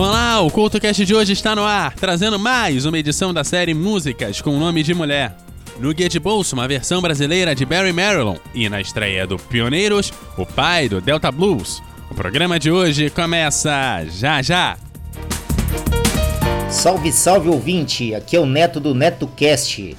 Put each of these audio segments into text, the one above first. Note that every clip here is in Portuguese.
Olá, o CultoCast de hoje está no ar, trazendo mais uma edição da série Músicas com o nome de mulher. No Guia de Bolso, uma versão brasileira de Barry Marilyn. E na estreia do Pioneiros, o pai do Delta Blues. O programa de hoje começa já já. Salve, salve ouvinte! Aqui é o Neto do NetoCast.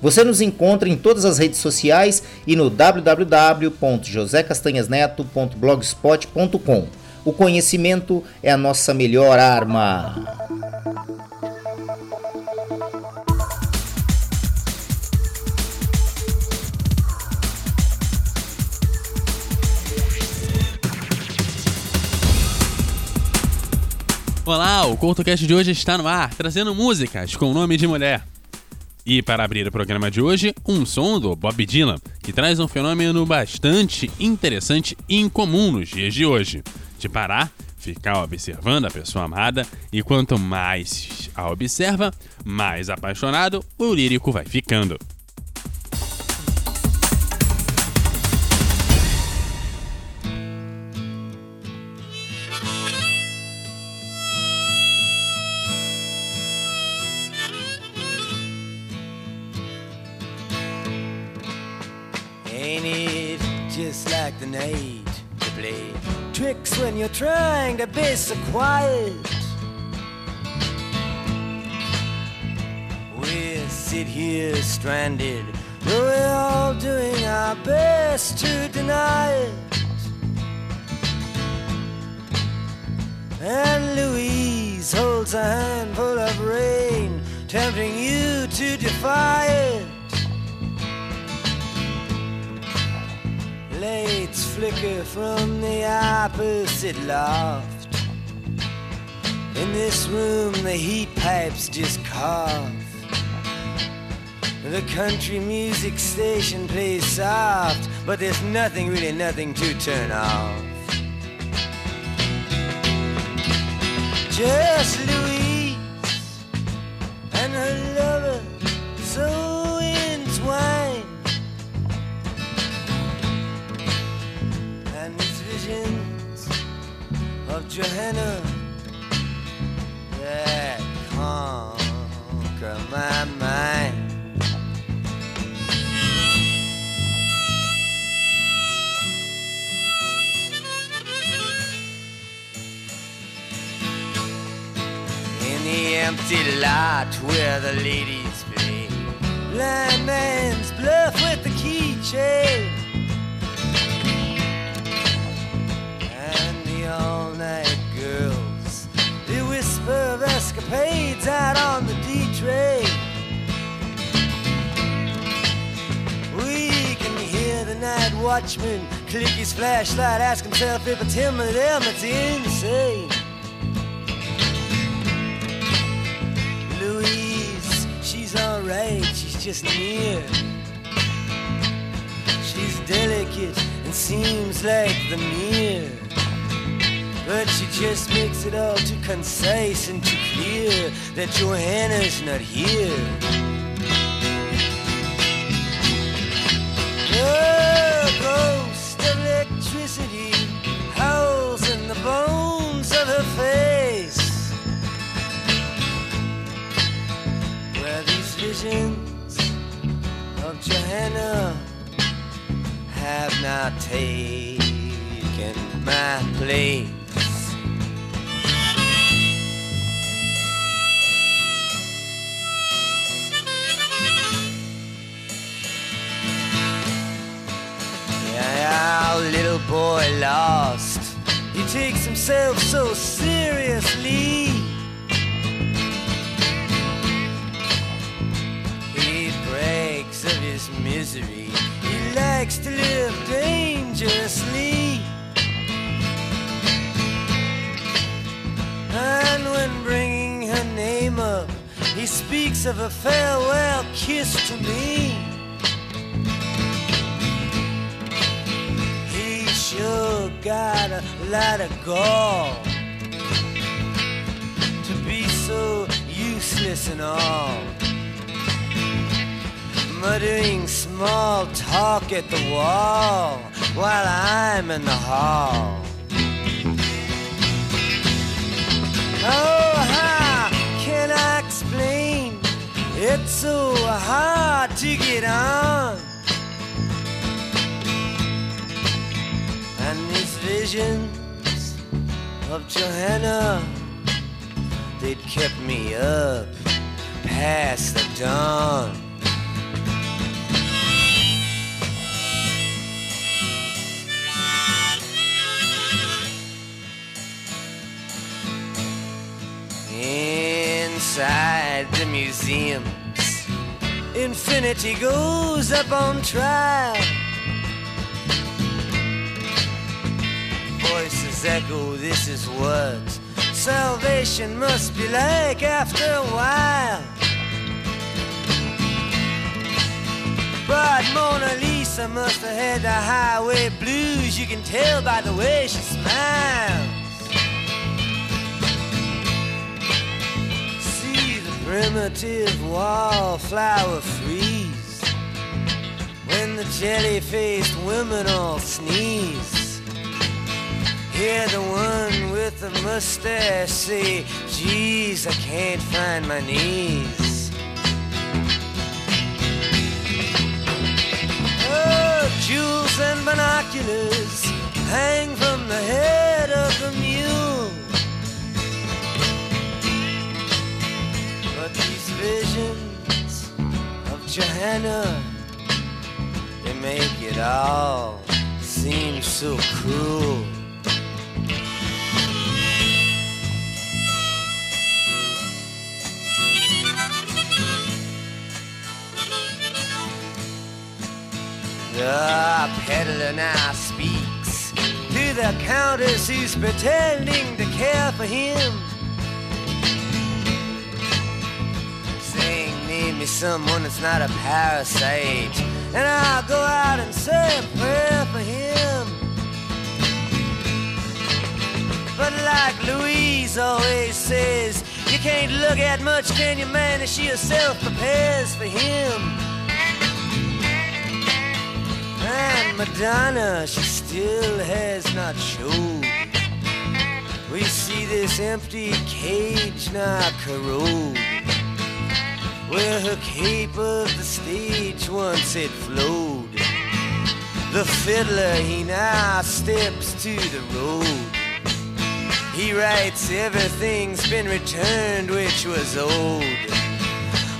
Você nos encontra em todas as redes sociais e no www.josecastanhasneto.blogspot.com. O conhecimento é a nossa melhor arma. Olá, o CultoCast de hoje está no ar, trazendo músicas com o nome de mulher. E para abrir o programa de hoje, um som do Bob Dylan, que traz um fenômeno bastante interessante e incomum nos dias de hoje: de parar, ficar observando a pessoa amada, e quanto mais a observa, mais apaixonado o lírico vai ficando. Night to play tricks when you're trying to be so quiet. We sit here stranded, though we're all doing our best to deny it. And Louise holds a handful of rain, tempting you to defy it. Lights flicker from the opposite loft. In this room, the heat pipes just cough. The country music station plays soft, but there's nothing, really nothing to turn off. Just Louise and her Johanna that conquer my mind. In the empty lot where the ladies play, blind man's bluff with the keychain. Of out on the D train. We can hear the night watchman click his flashlight, ask himself if it's him or them that's insane. Louise, she's alright, she's just near. She's delicate and seems like the mirror. But she just makes it all too concise and too clear that Johanna's not here. The ghost of electricity howls in the bones of her face. Where these visions of Johanna have not taken my place. Our little boy lost. He takes himself so seriously. He brags of his misery. He likes to live dangerously. And when bringing her name up, he speaks of a farewell kiss to me. Sure got a lot of gall to be so useless and all. Muttering small talk at the wall while I'm in the hall. Oh, how can I explain? It's so hard to get on. And these visions of Johanna, they'd kept me up past the dawn. Inside the museums, infinity goes up on trial. This is what salvation must be like after a while. But Mona Lisa must have had the highway blues, you can tell by the way she smiles. See the primitive wallflower freeze when the jelly faced women all sneeze. Hear the one with the mustache say, Geez, I can't find my knees. Oh, jewels and binoculars hang from the head of the mule. But these visions of Johanna, they make it all seem so cruel. The peddler now speaks to the countess who's pretending to care for him. Saying, name me someone that's not a parasite, and I'll go out and say a prayer for him. But like Louise always says, you can't look at much, can you, man? As she herself prepares for him. And Madonna, she still has not showed. We see this empty cage now corrode. Where her cape of the stage once it flowed. The fiddler, he now steps to the road. He writes, everything's been returned which was old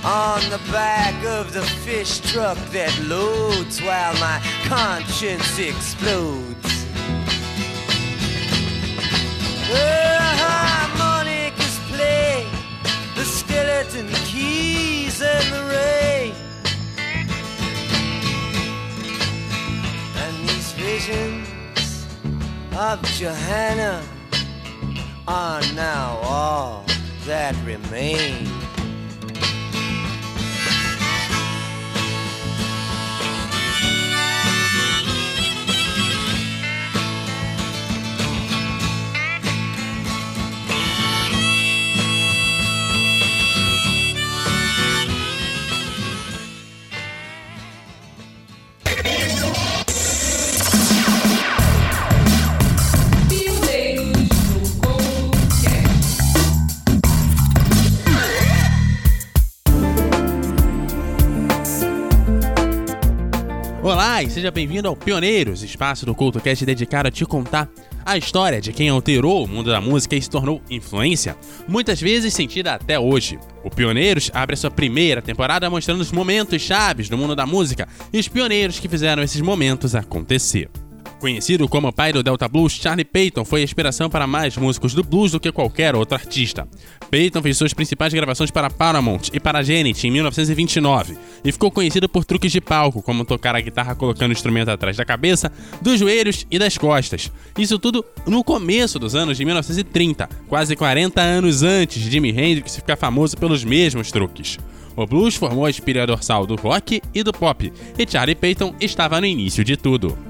on the back of the fish truck that loads while my conscience explodes. The harmonicas play, the skeleton keys and the ray. And these visions of Johanna are now all that remain. Seja bem-vindo ao Pioneiros, espaço do CultoCast dedicado a te contar a história de quem alterou o mundo da música e se tornou influência, muitas vezes sentida até hoje. O Pioneiros abre a sua primeira temporada mostrando os momentos chaves do mundo da música e os pioneiros que fizeram esses momentos acontecer. Conhecido como pai do Delta Blues, Charlie Payton foi a inspiração para mais músicos do blues do que qualquer outro artista. Payton fez suas principais gravações para Paramount e para Janet em 1929 e ficou conhecido por truques de palco, como tocar a guitarra colocando o instrumento atrás da cabeça, dos joelhos e das costas. Isso tudo no começo dos anos de 1930, quase 40 anos antes de Jimi Hendrix ficar famoso pelos mesmos truques. O blues formou a espira dorsal do rock e do pop, e Charlie Payton estava no início de tudo.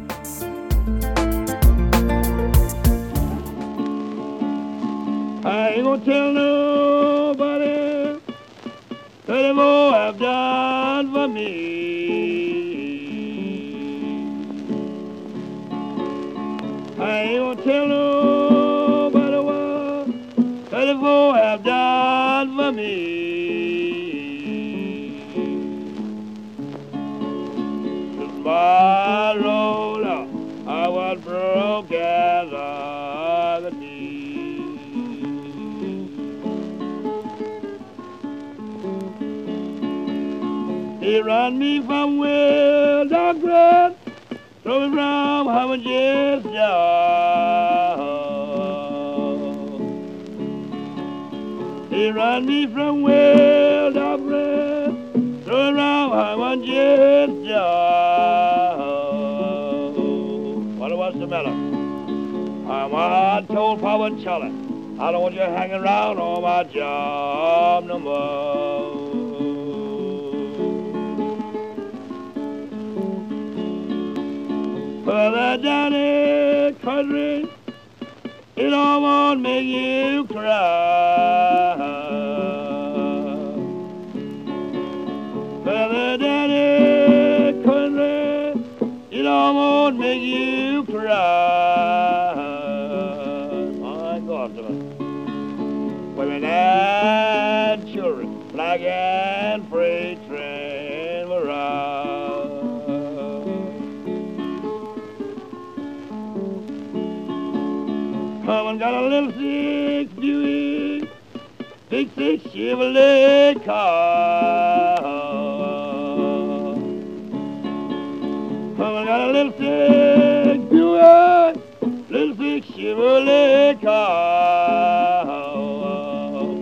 I ain't gonna tell nobody that more have done for me. I ain't gonna tell nobody what more have done for me. Lord, I was broke He run me from well dog run, throw me from just job. He run me from well dog run, throw me from just job. What was the matter? I'm I told Papa Charlie, I don't want you hanging around on my job no more. The country, it all won't make you cry. The country, it all won't make you cry. Chevrolet car. Someone got a little six Buick, little six Chevrolet car.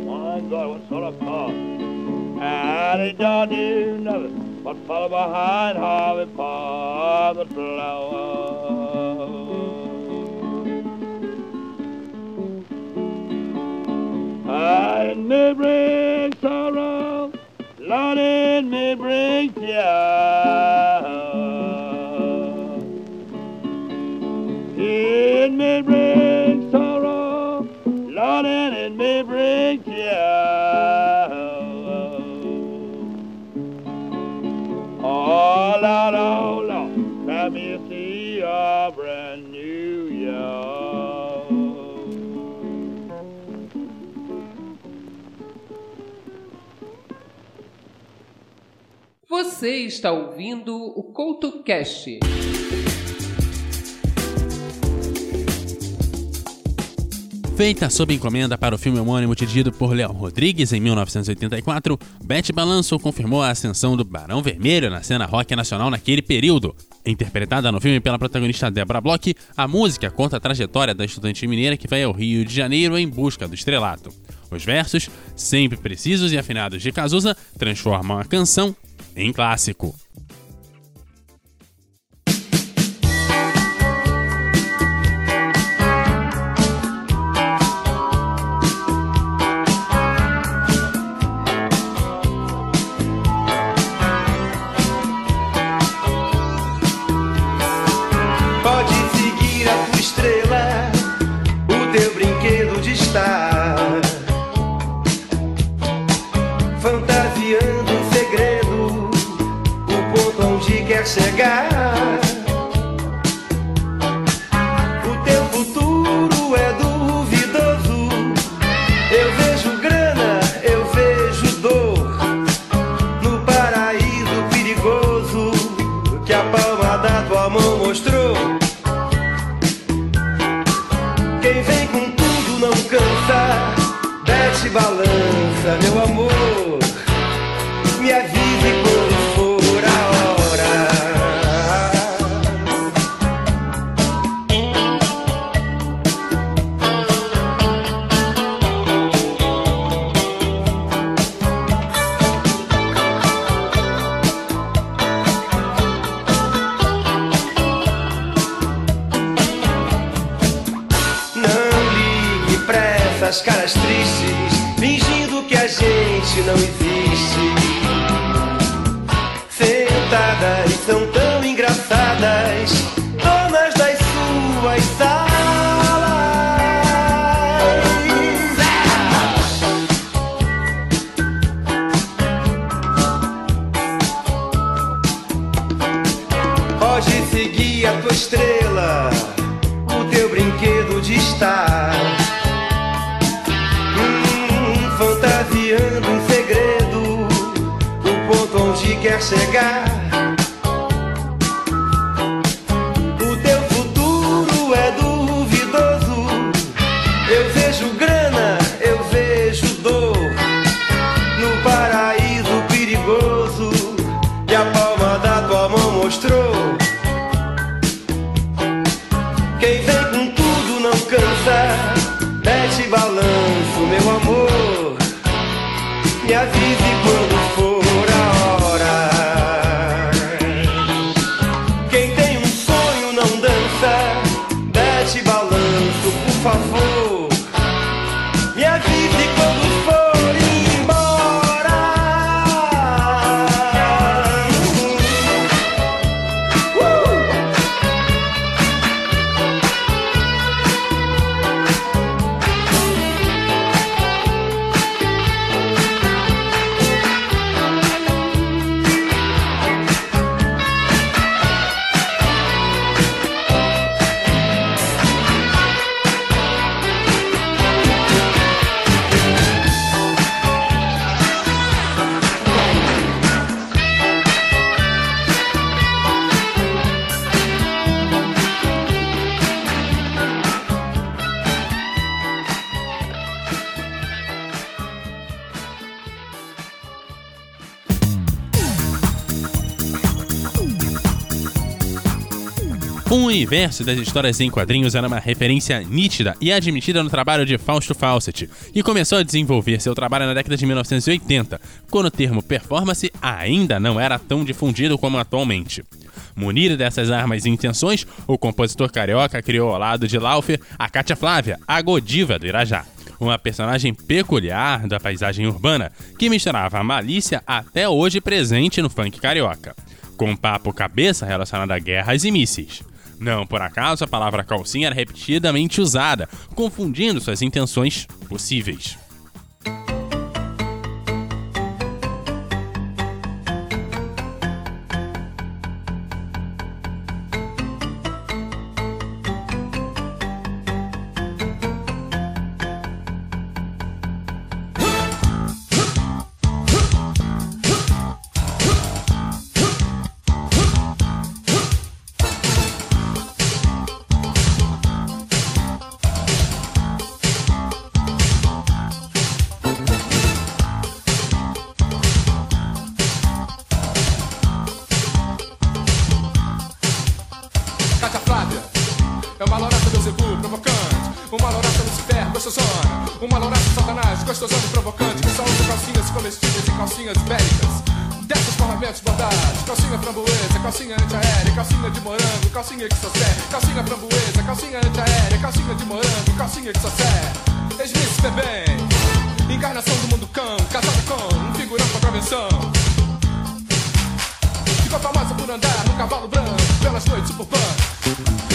My God, what sort of car? And it don't do nothing but follow behind Harvey Park with flowers. Lord, it may bring tears. Você está ouvindo o CoutoCast. Feita sob encomenda para o filme homônimo dirigido por Léo Rodrigues em 1984, Beth Balanço confirmou a ascensão do Barão Vermelho na cena rock nacional naquele período. Interpretada no filme pela protagonista Deborah Bloch, a música conta a trajetória da estudante mineira que vai ao Rio de Janeiro em busca do estrelato. Os versos, sempre precisos e afinados de Cazuza, transformam a canção em clássico. Desce balança, meu amor. Me avise essas caras tristes, fingindo que a gente não existe. Sentadas são tão engraçadas, donas das suas salas. Pode seguir a tua estrela, o teu brinquedo de estar. Quer chegar. Universo das histórias em quadrinhos era uma referência nítida e admitida no trabalho de Fausto Fawcett, que começou a desenvolver seu trabalho na década de 1980, quando o termo performance ainda não era tão difundido como atualmente. Munido dessas armas e intenções, o compositor carioca criou ao lado de Laufer a Cátia Flávia, a Godiva do Irajá. Uma personagem peculiar da paisagem urbana que misturava a malícia até hoje presente no funk carioca, com papo cabeça relacionado a guerras e mísseis. Não por acaso a palavra calcinha era repetidamente usada, confundindo suas intenções possíveis. Uma louraça Satanás, gostosona e provocante Que só usa calcinhas comestíveis e calcinhas bélicas Dessas com ornamentos bordados Calcinha framboesa, calcinha antiaérea Calcinha de morango, calcinha que serve Calcinha framboesa, calcinha antiaérea Calcinha de morango, calcinha que serve Esmice bem Encarnação do mundo cão Casada com um figurão com prevenção Ficou famosa por andar no cavalo branco pelas noites suburbanas.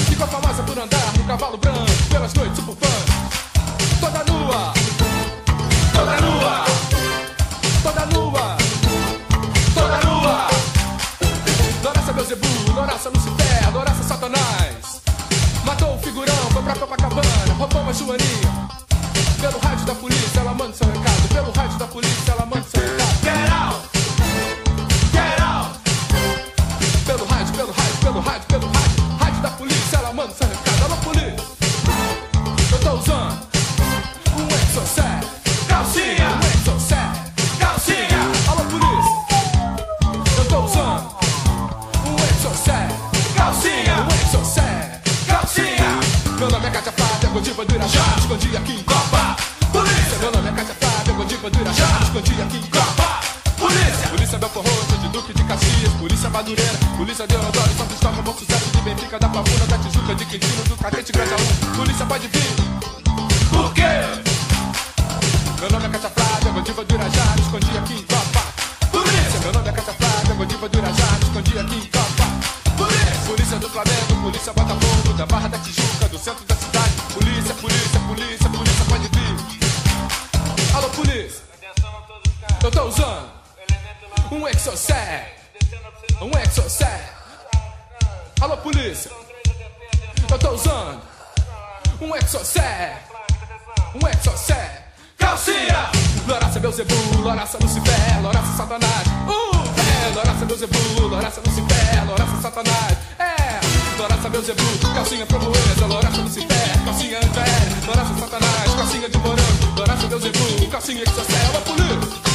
Ficou famosa por andar no cavalo branco pelas noites suburbanas. Joaninha. Pelo rádio da polícia, ela manda seu recado. Pelo rádio da polícia, ela manda Eu tô usando um exocet, um exocet. Alô, polícia! Eu tô usando um exocet, um exocet. Calcinha! Loraça Beuzebu, Loraça Lucifer, Loraça Satanás. Uh, é, Loraça Beuzebu, Loraça Lucifer, Loraça Satanás. É, Loraça Beuzebu, calcinha framboesa, Loraça Lucifer, calcinha antiaérea, Loraça Satanás, calcinha de morango, Loraça Beuzebu, calcinha exocet. Alô, polícia!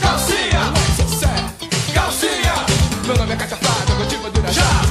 Calcinha! Calcinha! Meu nome é Flávia, Gotiva do Irajá,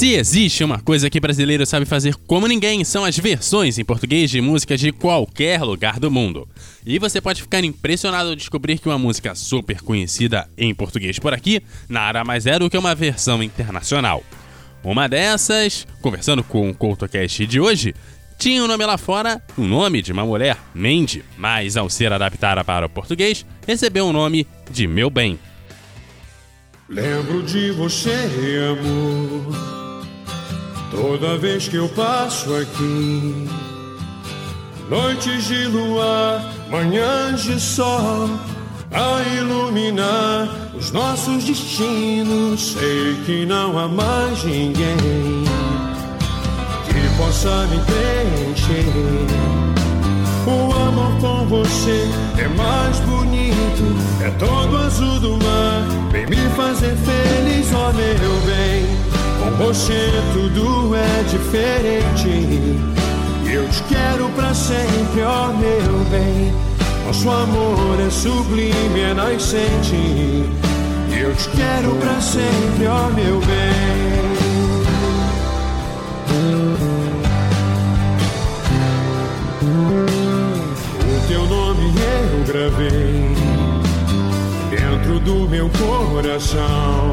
Se existe uma coisa que brasileiro sabe fazer como ninguém, são as versões em português de músicas de qualquer lugar do mundo. E você pode ficar impressionado ao descobrir que uma música super conhecida em português por aqui nada mais é do que uma versão internacional. Uma dessas, conversando com o CoutoCast de hoje, tinha o um nome lá fora, o nome de uma mulher, Mandy, mas ao ser adaptada para o português, recebeu o nome de Meu Bem. Lembro de você, amor. Toda vez que eu passo aqui, noites de luar, manhãs de sol, a iluminar os nossos destinos. Sei que não há mais ninguém que possa me preencher. O amor com você é mais bonito, é todo azul do mar. Vem me fazer feliz, ó meu bem. Com você tudo é diferente. Eu te quero pra sempre, ó meu bem. Nosso amor é sublime, é nascente. Eu te quero pra sempre, ó meu bem. O teu nome eu gravei dentro do meu coração.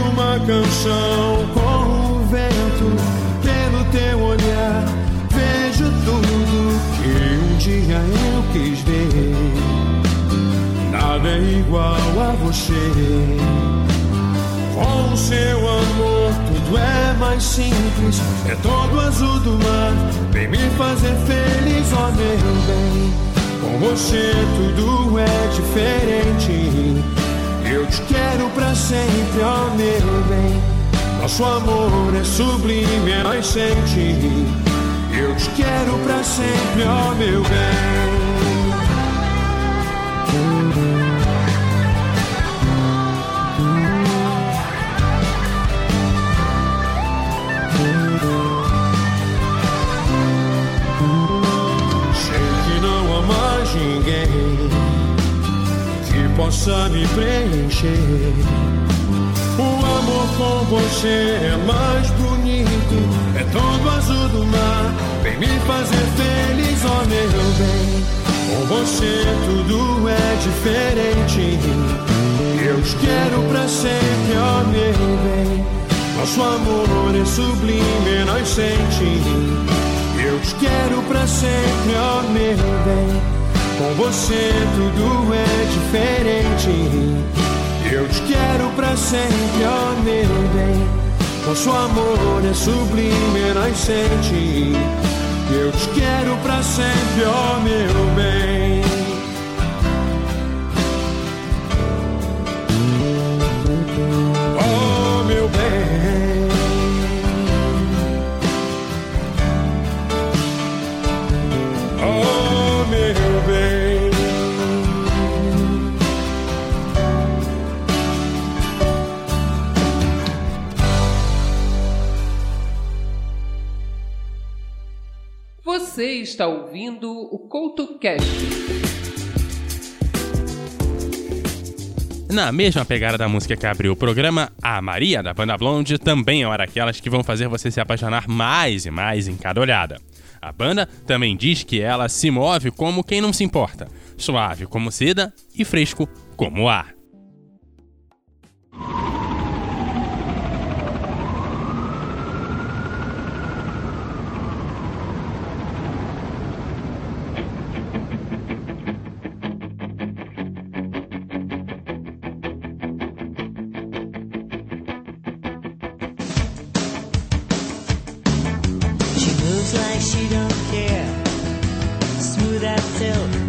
Uma canção com o vento, pelo teu olhar, vejo tudo que um dia eu quis ver. Nada é igual a você. Com seu amor tudo é mais simples, é todo azul do mar. Vem me fazer feliz, ó meu bem. Com você tudo é diferente. Eu te quero pra sempre, ó meu bem. Nosso amor é sublime, é nascente. Eu te quero pra sempre, ó meu bem. É mais bonito, é todo azul do mar. Vem me fazer feliz, ó meu bem. Com você tudo é diferente. Eu te quero pra sempre, ó meu bem. Nosso amor é sublime, é nascente. Eu te quero pra sempre, ó meu bem. Com você tudo é diferente. Eu te quero pra sempre, ó oh meu bem. Nosso amor é sublime, nascente. Eu te quero pra sempre, ó oh meu bem. está ouvindo o CoutoCast. Na mesma pegada da música que abriu o programa, a Maria da Banda Blonde também é uma daquelas que vão fazer você se apaixonar mais e mais em cada olhada. A banda também diz que ela se move como quem não se importa, suave como seda e fresco como ar. she don't care. Smooth as silk.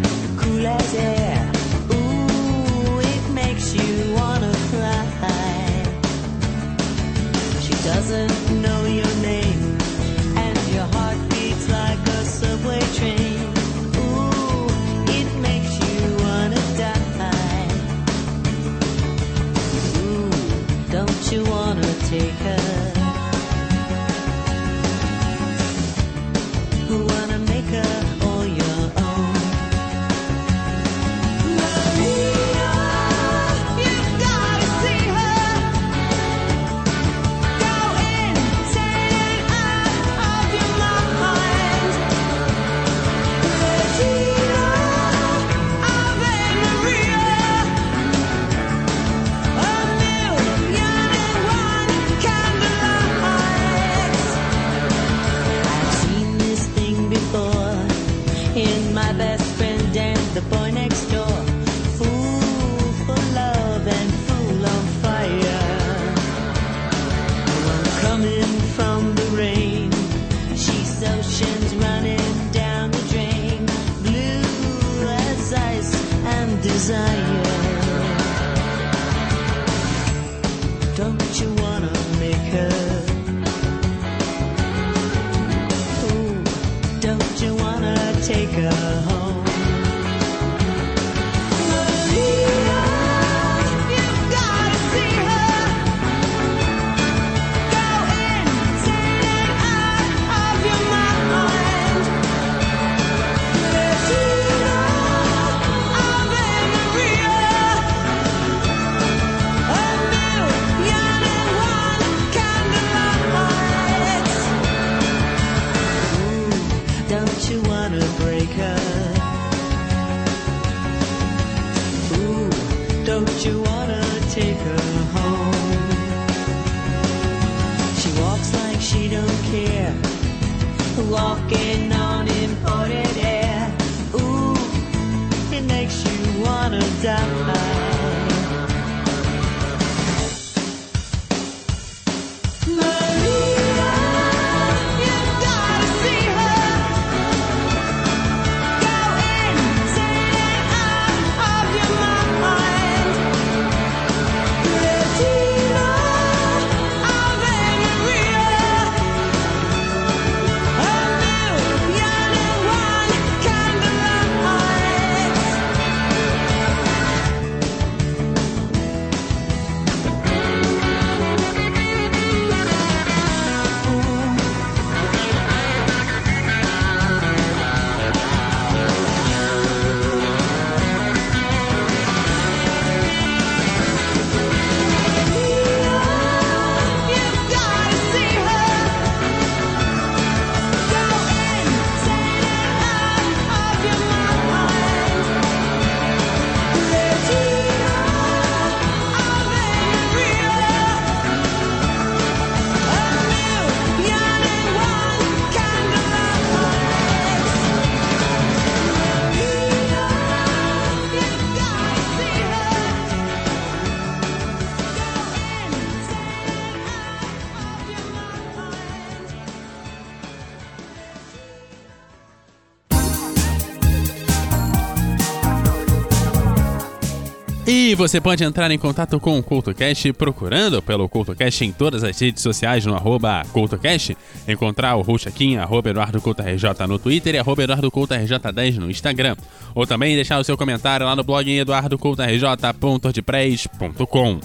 E você pode entrar em contato com o CultoCast procurando pelo CultoCast em todas as redes sociais no arroba CultoCast, encontrar o host aqui em arroba EduardoCultoRJ no Twitter e arroba EduardoCultoRJ10 no Instagram. Ou também deixar o seu comentário lá no blog em eduardocultorj.wordpress.com.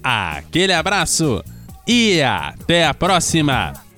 Aquele abraço e até a próxima!